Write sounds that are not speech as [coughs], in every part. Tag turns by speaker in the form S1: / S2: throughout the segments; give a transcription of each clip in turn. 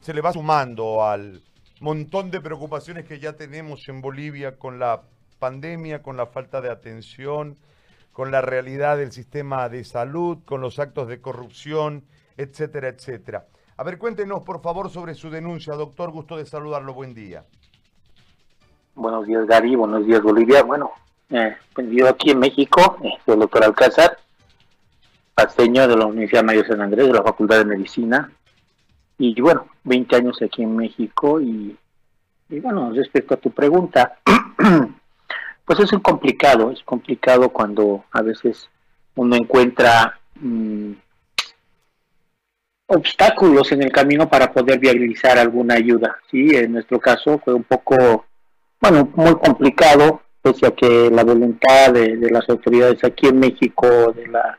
S1: se le va sumando al montón de preocupaciones que ya tenemos en Bolivia con la pandemia, con la falta de atención, con la realidad del sistema de salud, con los actos de corrupción, etcétera, etcétera. A ver, cuéntenos por favor sobre su denuncia, doctor. Gusto de saludarlo. Buen día.
S2: Buenos días, Gary. Buenos días, Bolivia. Bueno, eh, vendido aquí en México, el doctor Alcázar, paseño de la Universidad Mayor San Andrés, de la Facultad de Medicina y bueno, 20 años aquí en México y, bueno, respecto a tu pregunta, [clears throat] pues es complicado, es complicado cuando a veces uno encuentra mm, obstáculos en el camino para poder viabilizar alguna ayuda, ¿sí? En nuestro caso fue un poco, bueno, muy complicado, pese a que la voluntad de las autoridades aquí en México, de la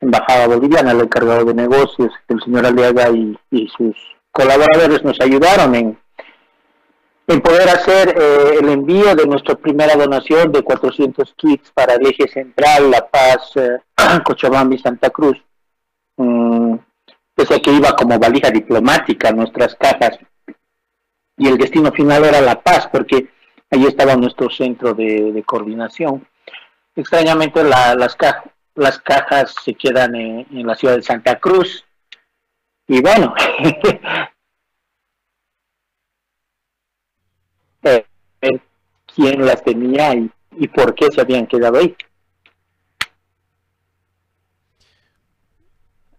S2: embajada boliviana, el encargado de negocios, el señor Aliaga y, sus colaboradores nos ayudaron en, en poder hacer eh, el envío de nuestra primera donación de 400 kits para el eje central, La Paz, eh, [clears throat] Cochabamba y Santa Cruz. Mm, pese que iba como valija diplomática nuestras cajas y el destino final era La Paz, porque ahí estaba nuestro centro de, coordinación. Extrañamente las cajas las cajas se quedan en, la ciudad de Santa Cruz. Y bueno, [laughs] quién las tenía y, por qué se habían quedado ahí.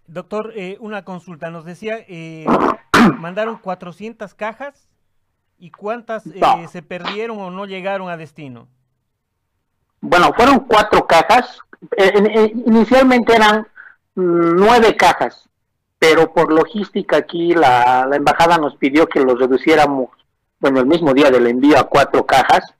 S3: Doctor, eh, una consulta. Nos decía, eh, [coughs] mandaron 400 cajas y cuántas eh, se perdieron o no llegaron a destino.
S2: Bueno, fueron cuatro cajas eh, eh, inicialmente eran nueve cajas, pero por logística aquí la, embajada nos pidió que los reduciéramos, bueno, el mismo día del envío a cuatro cajas,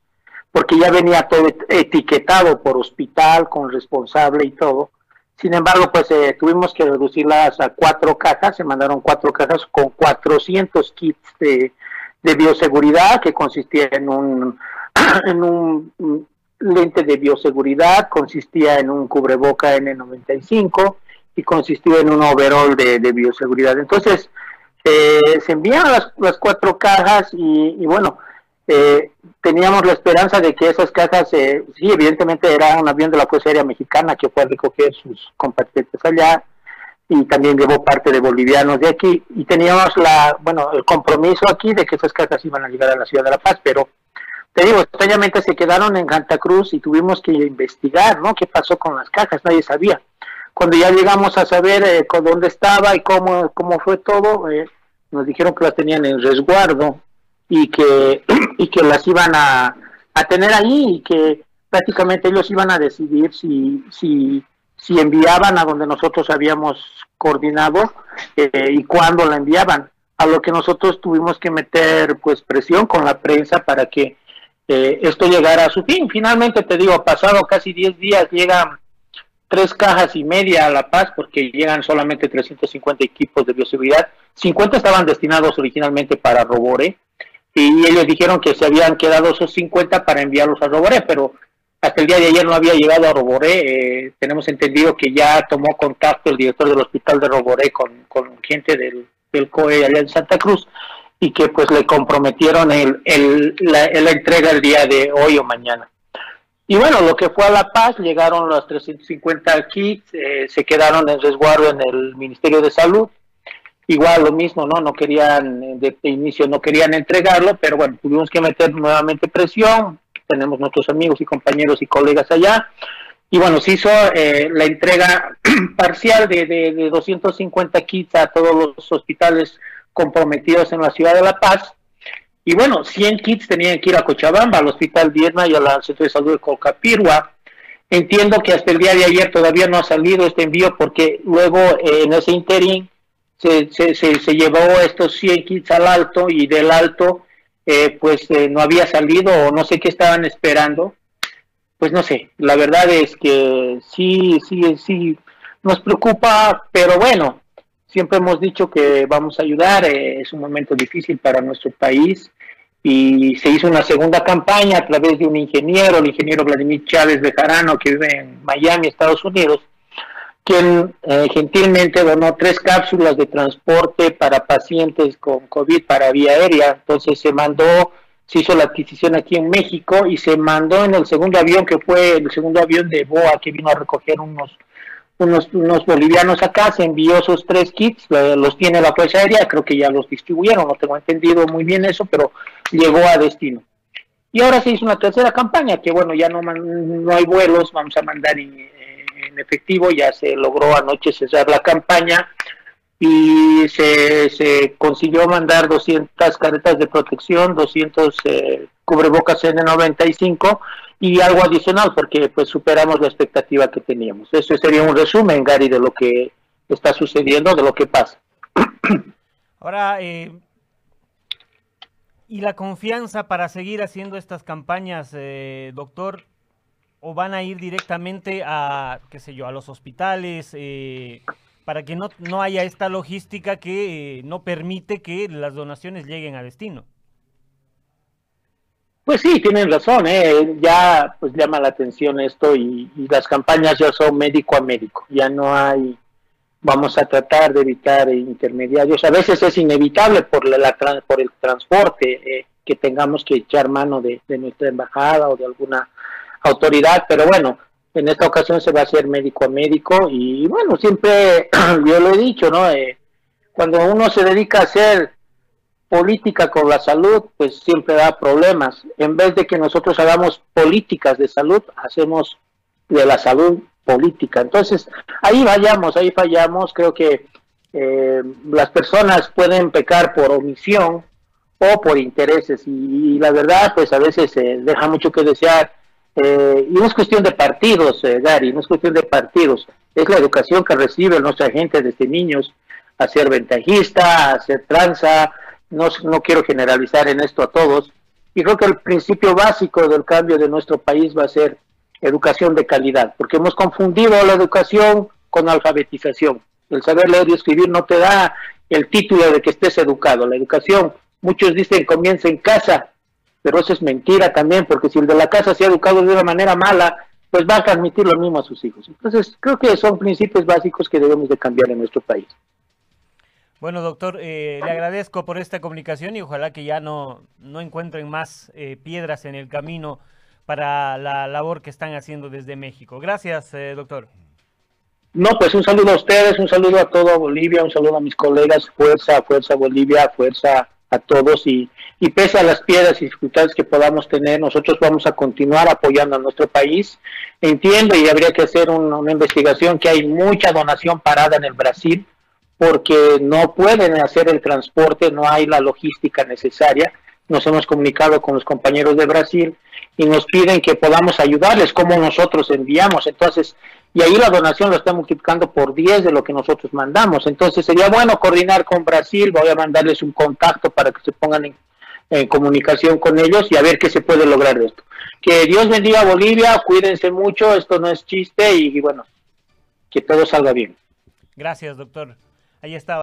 S2: porque ya venía todo etiquetado por hospital, con responsable y todo. Sin embargo, pues eh, tuvimos que reducirlas a cuatro cajas, se mandaron cuatro cajas con 400 kits de, bioseguridad, que consistía en un [clears throat] lente de bioseguridad, consistía en un cubreboca N95 y consistía en un overall de, bioseguridad. Entonces, eh, se envían las, cuatro cajas y, bueno, eh, teníamos la esperanza de que esas cajas, eh, sí, evidentemente era un avión de la Fuerza Aérea Mexicana que fue a recoger sus compatriotas allá y también llevó parte de bolivianos de aquí y teníamos la, bueno, el compromiso aquí de que esas cajas iban a llegar a la ciudad de La Paz, pero te digo, extrañamente se quedaron en Santa Cruz y tuvimos que investigar, ¿no? ¿Qué pasó con las cajas? Nadie sabía. Cuando ya llegamos a saber eh, dónde estaba y cómo, cómo fue todo, eh, nos dijeron que las tenían en resguardo y que, [clears throat] y que las iban a, a tener ahí y que prácticamente ellos iban a decidir si, si, si enviaban a donde nosotros habíamos coordinado eh, y cuándo la enviaban. A lo que nosotros tuvimos que meter pues presión con la prensa para que eh, esto llegará a su fin. Finalmente, te digo, pasado casi 10 días llegan tres cajas y media a La Paz porque llegan solamente 350 equipos de bioseguridad. 50 estaban destinados originalmente para Robore y ellos dijeron que se habían quedado esos 50 para enviarlos a Robore, pero hasta el día de ayer no había llegado a Roboré. Eh, tenemos entendido que ya tomó contacto el director del hospital de Roboré con, con gente del, del COE allá en Santa Cruz y que pues le comprometieron el, el, la, entrega el día de hoy o mañana. Y bueno, lo que fue a La Paz, llegaron los 350 kits, eh, se quedaron en resguardo en el Ministerio de Salud. Igual lo mismo, ¿no? No querían, de, inicio no querían entregarlo, pero bueno, tuvimos que meter nuevamente presión. Tenemos nuestros amigos y compañeros y colegas allá. Y bueno, se hizo eh, la entrega [clears throat] parcial de, de, de 250 kits a todos los hospitales comprometidos en la ciudad de La Paz. Y bueno, 100 kits tenían que ir a Cochabamba, al Hospital Diezma y al Centro de Salud de Colcapirua. Entiendo que hasta el día de ayer todavía no ha salido este envío porque luego eh, en ese interín se, se, se, llevó estos 100 kits al alto y del alto eh, pues eh, no había salido o no sé qué estaban esperando. Pues no sé, la verdad es que sí, sí, sí, nos preocupa, pero bueno, Siempre hemos dicho que vamos a ayudar, eh, es un momento difícil para nuestro país y se hizo una segunda campaña a través de un ingeniero, el ingeniero Vladimir Chávez de Jarano, que vive en Miami, Estados Unidos, quien eh, gentilmente donó tres cápsulas de transporte para pacientes con COVID para vía aérea. Entonces se mandó, se hizo la adquisición aquí en México y se mandó en el segundo avión, que fue el segundo avión de BOA, que vino a recoger unos, unos, bolivianos acá, se envió esos tres kits, los tiene la Fuerza Aérea, creo que ya los distribuyeron, no tengo entendido muy bien eso, pero llegó a destino. Y ahora se hizo una tercera campaña, que bueno, ya no, no hay vuelos, vamos a mandar en, efectivo, ya se logró anoche cesar la campaña y se, se consiguió mandar 200 caretas de protección, 200 eh, cubrebocas N95 y algo adicional porque pues superamos la expectativa que teníamos. Eso sería un resumen, Gary, de lo que está sucediendo, de lo que pasa. [clears throat]
S3: Ahora, eh, ¿Y la confianza para seguir haciendo estas campañas, eh, doctor? ¿O van a ir directamente a, qué sé yo, a los hospitales eh, para que no, no haya esta logística que eh, no permite que las donaciones lleguen a destino?
S2: Pues sí, tienen razón, ya pues llama la atención esto y las campañas ya son médico a médico, ya no hay vamos a tratar de evitar intermediarios. A veces es inevitable por, la, por el transporte eh, que tengamos que echar mano de, nuestra embajada o de alguna autoridad, pero bueno, en esta ocasión se va a hacer médico a médico y bueno, siempre [clears throat] yo lo he dicho, ¿no? Eh, cuando uno se dedica a hacer política con la salud, pues siempre da problemas. En vez de que nosotros hagamos políticas de salud, hacemos de la salud política. Entonces, ahí vayamos, ahí fallamos. Creo que eh, las personas pueden pecar por omisión o por intereses y, la verdad, pues a veces se deja mucho que desear. Eh, y no es cuestión de partidos, eh, Gary, no es cuestión de partidos, es la educación que recibe nuestra gente desde niños a ser ventajista, a ser tranza, no, no quiero generalizar en esto a todos, y creo que el principio básico del cambio de nuestro país va a ser educación de calidad, porque hemos confundido la educación con alfabetización. El saber leer y escribir no te da el título de que estés educado. La educación, muchos dicen comienza en casa, pero eso es mentira también, porque si el de la casa se ha educado de una manera mala, pues va a transmitir lo mismo a sus hijos. Entonces, creo que son principios básicos que debemos de cambiar en nuestro país.
S3: Bueno, doctor, eh, le agradezco por esta comunicación y ojalá que ya no, no encuentren más eh, piedras en el camino para la labor que están haciendo desde México. Gracias, eh, doctor.
S2: No, pues un saludo a ustedes, un saludo a toda Bolivia, un saludo a mis colegas, fuerza, fuerza Bolivia, fuerza a todos y, y pese a las piedras y dificultades que podamos tener, nosotros vamos a continuar apoyando a nuestro país. Entiendo y habría que hacer una investigación que hay mucha donación parada en el Brasil porque no pueden hacer el transporte, no hay la logística necesaria. Nos hemos comunicado con los compañeros de Brasil y nos piden que podamos ayudarles como nosotros enviamos. Entonces, y ahí la donación lo está multiplicando por 10 de lo que nosotros mandamos. Entonces, sería bueno coordinar con Brasil, voy a mandarles un contacto para que se pongan en, comunicación con ellos y a ver qué se puede lograr de esto. Que Dios bendiga a Bolivia, cuídense mucho, esto no es chiste y, y bueno, que todo salga bien.
S3: Gracias, doctor. Ahí estaba.